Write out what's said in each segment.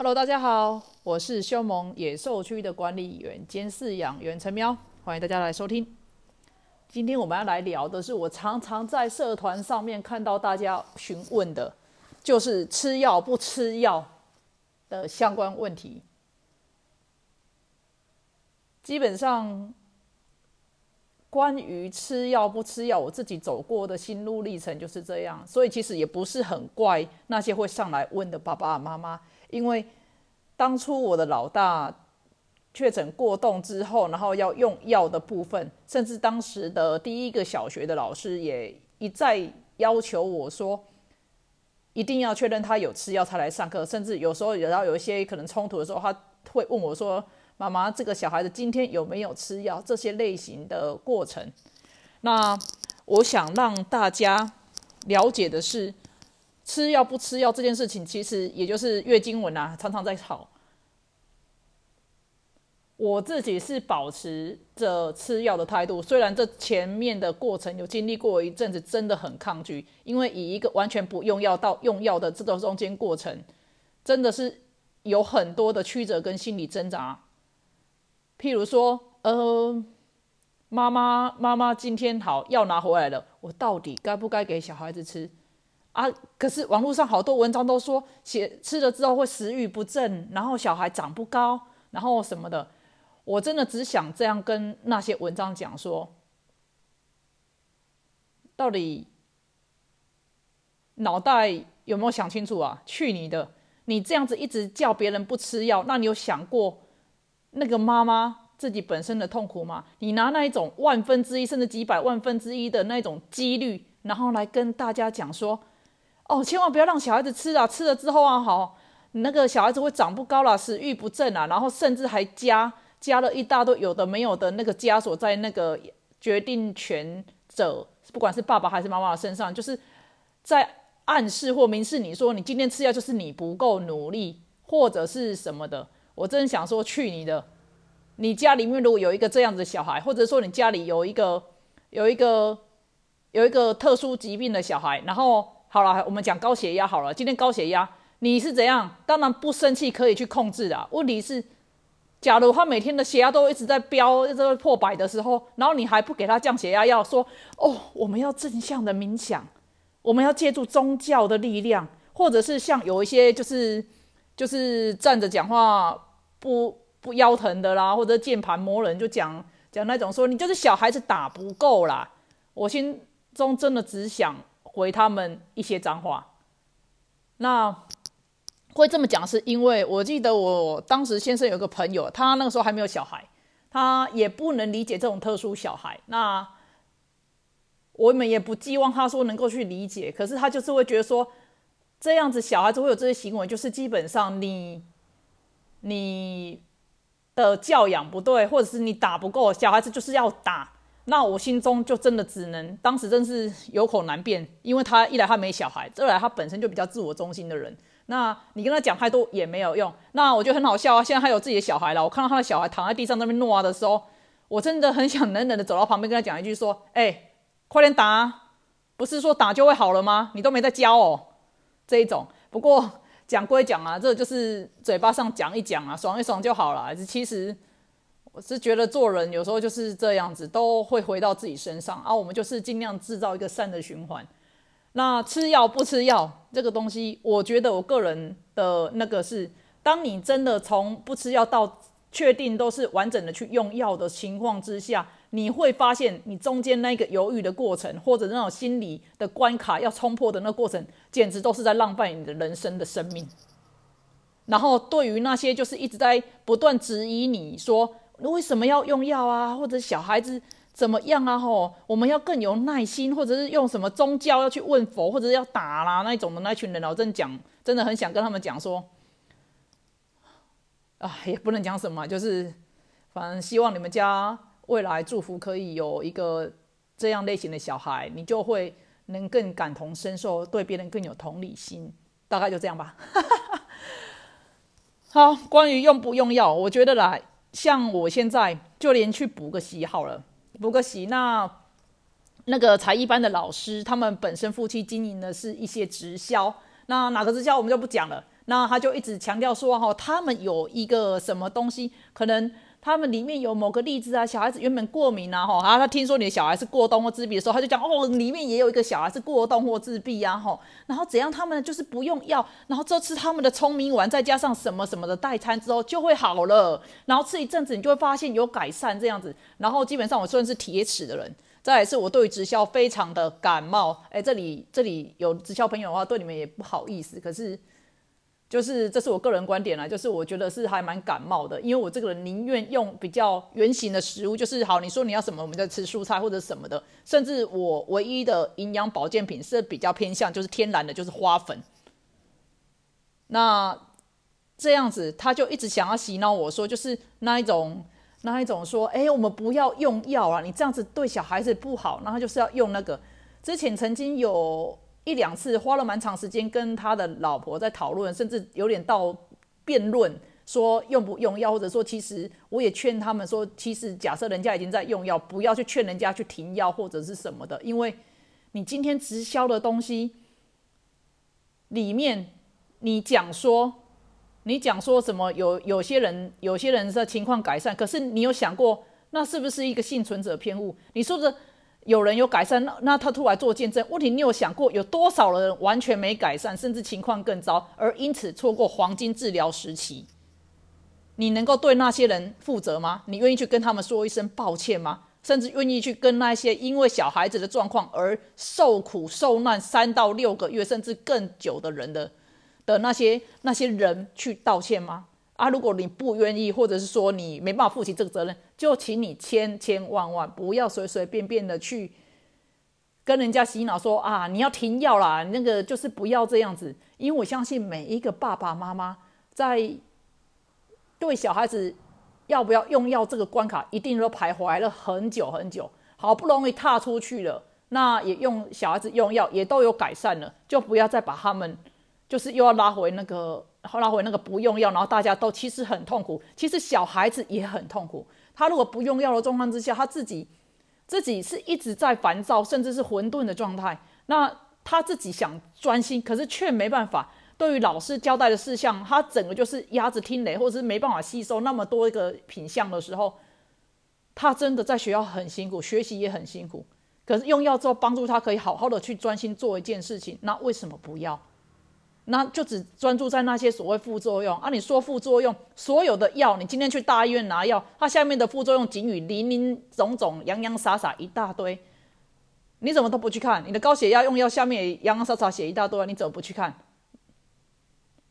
Hello，大家好，我是凶猛野兽区的管理员兼饲养员陈喵，欢迎大家来收听。今天我们要来聊的是我常常在社团上面看到大家询问的，就是吃药不吃药的相关问题。基本上，关于吃药不吃药，我自己走过的心路历程就是这样，所以其实也不是很怪那些会上来问的爸爸妈妈，因为当初我的老大确诊过动之后，然后要用药的部分，甚至当时的第一个小学的老师也一再要求我说，一定要确认他有吃药才来上课，甚至有时候然后有一些可能冲突的时候，他会问我说。妈妈，这个小孩子今天有没有吃药？这些类型的过程，那我想让大家了解的是，吃药不吃药这件事情，其实也就是月经文啊，常常在吵。我自己是保持着吃药的态度，虽然这前面的过程有经历过一阵子，真的很抗拒，因为以一个完全不用药到用药的这个中间过程，真的是有很多的曲折跟心理挣扎。譬如说，呃，妈妈妈妈今天好药拿回来了，我到底该不该给小孩子吃啊？可是网络上好多文章都说，写吃了之后会食欲不振，然后小孩长不高，然后什么的。我真的只想这样跟那些文章讲说，到底脑袋有没有想清楚啊？去你的！你这样子一直叫别人不吃药，那你有想过？那个妈妈自己本身的痛苦吗？你拿那一种万分之一甚至几百万分之一的那种几率，然后来跟大家讲说：“哦，千万不要让小孩子吃啊！吃了之后啊，好，那个小孩子会长不高了，食欲不振啊，然后甚至还加加了一大堆有的没有的那个枷锁在那个决定权者，不管是爸爸还是妈妈身上，就是在暗示或明示你说，你今天吃药就是你不够努力，或者是什么的。”我真想说，去你的！你家里面如果有一个这样子的小孩，或者说你家里有一个有一个有一个特殊疾病的小孩，然后好了，我们讲高血压好了。今天高血压，你是怎样？当然不生气可以去控制的。问题是，假如他每天的血压都一直在飙，一直破百的时候，然后你还不给他降血压药，说哦，我们要正向的冥想，我们要借助宗教的力量，或者是像有一些就是就是站着讲话。不不腰疼的啦，或者键盘磨人，就讲讲那种说你就是小孩子打不够啦。我心中真的只想回他们一些脏话。那会这么讲，是因为我记得我当时先生有个朋友，他那个时候还没有小孩，他也不能理解这种特殊小孩。那我们也不寄望他说能够去理解，可是他就是会觉得说，这样子小孩子会有这些行为，就是基本上你。你的教养不对，或者是你打不够小孩子，就是要打。那我心中就真的只能，当时真是有口难辩，因为他一来他没小孩，二来他本身就比较自我中心的人。那你跟他讲太多也没有用。那我觉得很好笑啊，现在他有自己的小孩了。我看到他的小孩躺在地上那边诺啊的时候，我真的很想冷冷的走到旁边跟他讲一句说：“哎，快点打，不是说打就会好了吗？你都没在教哦。”这一种，不过。讲归讲啊，这就是嘴巴上讲一讲啊，爽一爽就好了。其实是觉得做人有时候就是这样子，都会回到自己身上啊。我们就是尽量制造一个善的循环。那吃药不吃药这个东西，我觉得我个人的那个是，当你真的从不吃药到确定都是完整的去用药的情况之下。你会发现，你中间那个犹豫的过程，或者那种心理的关卡要冲破的那过程，简直都是在浪费你的人生的生命。然后，对于那些就是一直在不断质疑你说为什么要用药啊，或者小孩子怎么样啊？吼，我们要更有耐心，或者是用什么宗教要去问佛，或者要打啦那一种的那群人，我真讲，真的很想跟他们讲说，啊，也不能讲什么，就是反正希望你们家。未来祝福可以有一个这样类型的小孩，你就会能更感同身受，对别人更有同理心。大概就这样吧。好，关于用不用药，我觉得啦，像我现在就连去补个习好了，补个习。那那个才艺班的老师，他们本身夫妻经营的是一些直销，那哪个直销我们就不讲了。那他就一直强调说哈，他们有一个什么东西可能。他们里面有某个例子啊，小孩子原本过敏啊，哈，然后他听说你的小孩是过冬或自闭的时候，他就讲哦，里面也有一个小孩是过冬或自闭啊，哈，然后怎样，他们就是不用药，然后这次他们的聪明丸再加上什么什么的代餐之后就会好了，然后吃一阵子你就会发现有改善这样子，然后基本上我算是铁齿的人，再来是我对直销非常的感冒，哎，这里这里有直销朋友的话，对你们也不好意思，可是。就是这是我个人观点啦，就是我觉得是还蛮感冒的，因为我这个人宁愿用比较圆形的食物，就是好，你说你要什么，我们就吃蔬菜或者什么的，甚至我唯一的营养保健品是比较偏向就是天然的，就是花粉。那这样子他就一直想要洗脑我说，就是那一种那一种说，哎，我们不要用药啊，你这样子对小孩子不好，然后就是要用那个。之前曾经有。一两次花了蛮长时间跟他的老婆在讨论，甚至有点到辩论，说用不用药，或者说其实我也劝他们说，其实假设人家已经在用药，不要去劝人家去停药或者是什么的，因为你今天直销的东西里面，你讲说你讲说什么有有些人有些人的情况改善，可是你有想过那是不是一个幸存者偏误？你说的。有人有改善，那那他出来做见证。问题你有想过，有多少人完全没改善，甚至情况更糟，而因此错过黄金治疗时期？你能够对那些人负责吗？你愿意去跟他们说一声抱歉吗？甚至愿意去跟那些因为小孩子的状况而受苦受难三到六个月，甚至更久的人的的那些那些人去道歉吗？啊，如果你不愿意，或者是说你没办法负起这个责任，就请你千千万万不要随随便便的去跟人家洗脑说啊，你要停药啦，那个就是不要这样子。因为我相信每一个爸爸妈妈在对小孩子要不要用药这个关卡，一定都徘徊了很久很久，好不容易踏出去了，那也用小孩子用药也都有改善了，就不要再把他们就是又要拉回那个。后来回那个不用药，然后大家都其实很痛苦，其实小孩子也很痛苦。他如果不用药的状况之下，他自己自己是一直在烦躁，甚至是混沌的状态。那他自己想专心，可是却没办法。对于老师交代的事项，他整个就是鸭子听雷，或者是没办法吸收那么多一个品相的时候，他真的在学校很辛苦，学习也很辛苦。可是用药之后，帮助他可以好好的去专心做一件事情，那为什么不要？那就只专注在那些所谓副作用啊！你说副作用，所有的药，你今天去大医院拿药，它下面的副作用仅与林林总总、洋洋洒洒一大堆，你怎么都不去看？你的高血压用药下面洋洋洒洒写一大堆，你怎么不去看？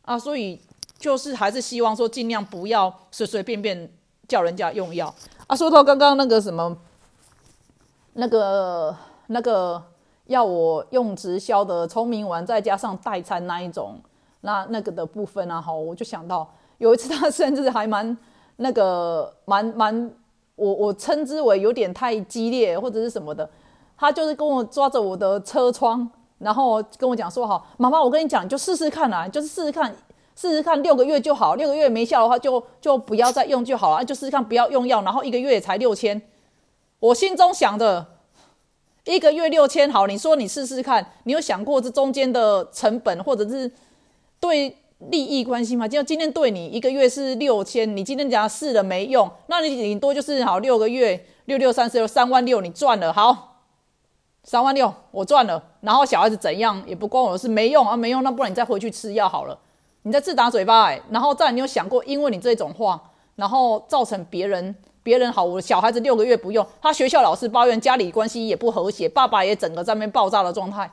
啊，所以就是还是希望说尽量不要随随便便叫人家用药啊。说到刚刚那个什么，那个那个。要我用直销的聪明丸，再加上代餐那一种，那那个的部分啊，好，我就想到有一次他甚至还蛮那个蛮蛮，我我称之为有点太激烈或者是什么的，他就是跟我抓着我的车窗，然后跟我讲说，哈，妈妈，我跟你讲，就试试看啊，就是试试看，试试看六个月就好，六个月没效的话就就不要再用就好了，就试试看不要用药，然后一个月才六千，我心中想的。一个月六千，好，你说你试试看，你有想过这中间的成本或者是对利益关系吗？就今天对你一个月是六千，你今天讲试了没用，那你顶多就是好六个月六六三十六三万六，你赚了，好三万六我赚了，然后小孩子怎样也不关我的事，没用啊没用，那不然你再回去吃药好了，你再自打嘴巴，然后再你有想过，因为你这种话，然后造成别人。别人好，我小孩子六个月不用，他学校老师抱怨家里关系也不和谐，爸爸也整个在那边爆炸的状态，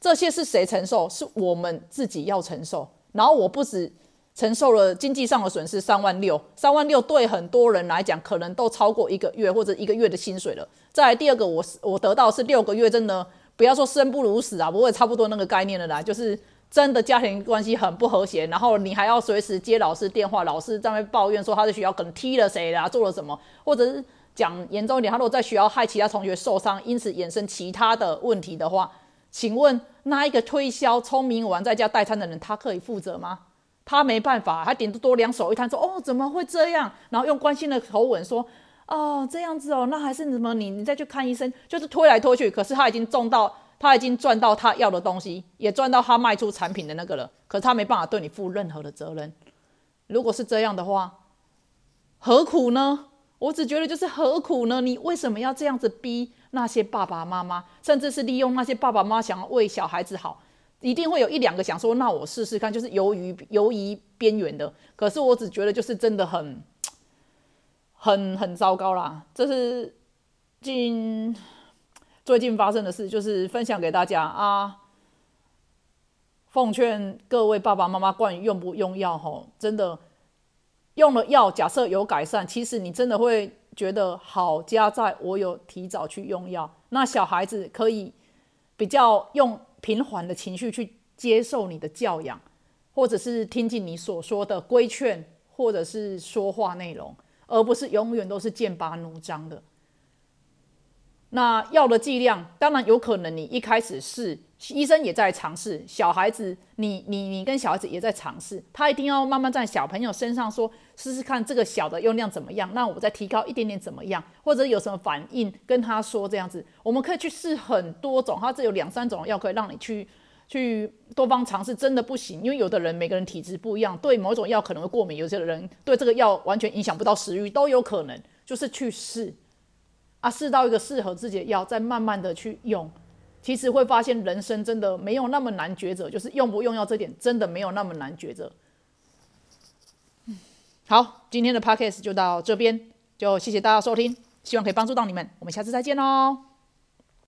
这些是谁承受？是我们自己要承受。然后我不止承受了经济上的损失三万六，三万六对很多人来讲可能都超过一个月或者一个月的薪水了。再来第二个，我我得到是六个月，真的不要说生不如死啊，不会差不多那个概念的啦，就是。真的家庭关系很不和谐，然后你还要随时接老师电话，老师在那抱怨说他在学校可能踢了谁啦，做了什么，或者是讲严重一点，他如果在学校害其他同学受伤，因此衍生其他的问题的话，请问那一个推销聪明丸在家代餐的人，他可以负责吗？他没办法，他顶多两手一摊说哦怎么会这样，然后用关心的口吻说哦这样子哦，那还是什么你你再去看医生，就是推来推去，可是他已经重到。他已经赚到他要的东西，也赚到他卖出产品的那个了，可是他没办法对你负任何的责任。如果是这样的话，何苦呢？我只觉得就是何苦呢？你为什么要这样子逼那些爸爸妈妈，甚至是利用那些爸爸妈妈想要为小孩子好，一定会有一两个想说，那我试试看，就是游于游于边缘的。可是我只觉得就是真的很很很糟糕啦。这是近最近发生的事，就是分享给大家啊。奉劝各位爸爸妈妈，关于用不用药，吼，真的。用了药，假设有改善，其实你真的会觉得好。加在我有提早去用药，那小孩子可以比较用平缓的情绪去接受你的教养，或者是听进你所说的规劝，或者是说话内容，而不是永远都是剑拔弩张的。那药的剂量，当然有可能你一开始是。医生也在尝试，小孩子，你你你跟小孩子也在尝试，他一定要慢慢在小朋友身上说，试试看这个小的用量怎么样，那我再提高一点点怎么样，或者有什么反应跟他说这样子，我们可以去试很多种，它这有两三种药可以让你去去多方尝试，真的不行，因为有的人每个人体质不一样，对某种药可能会过敏，有些人对这个药完全影响不到食欲都有可能，就是去试啊，试到一个适合自己的药，再慢慢的去用。其实会发现，人生真的没有那么难抉择，就是用不用药这点真的没有那么难抉择。好，今天的 podcast 就到这边，就谢谢大家收听，希望可以帮助到你们，我们下次再见喽。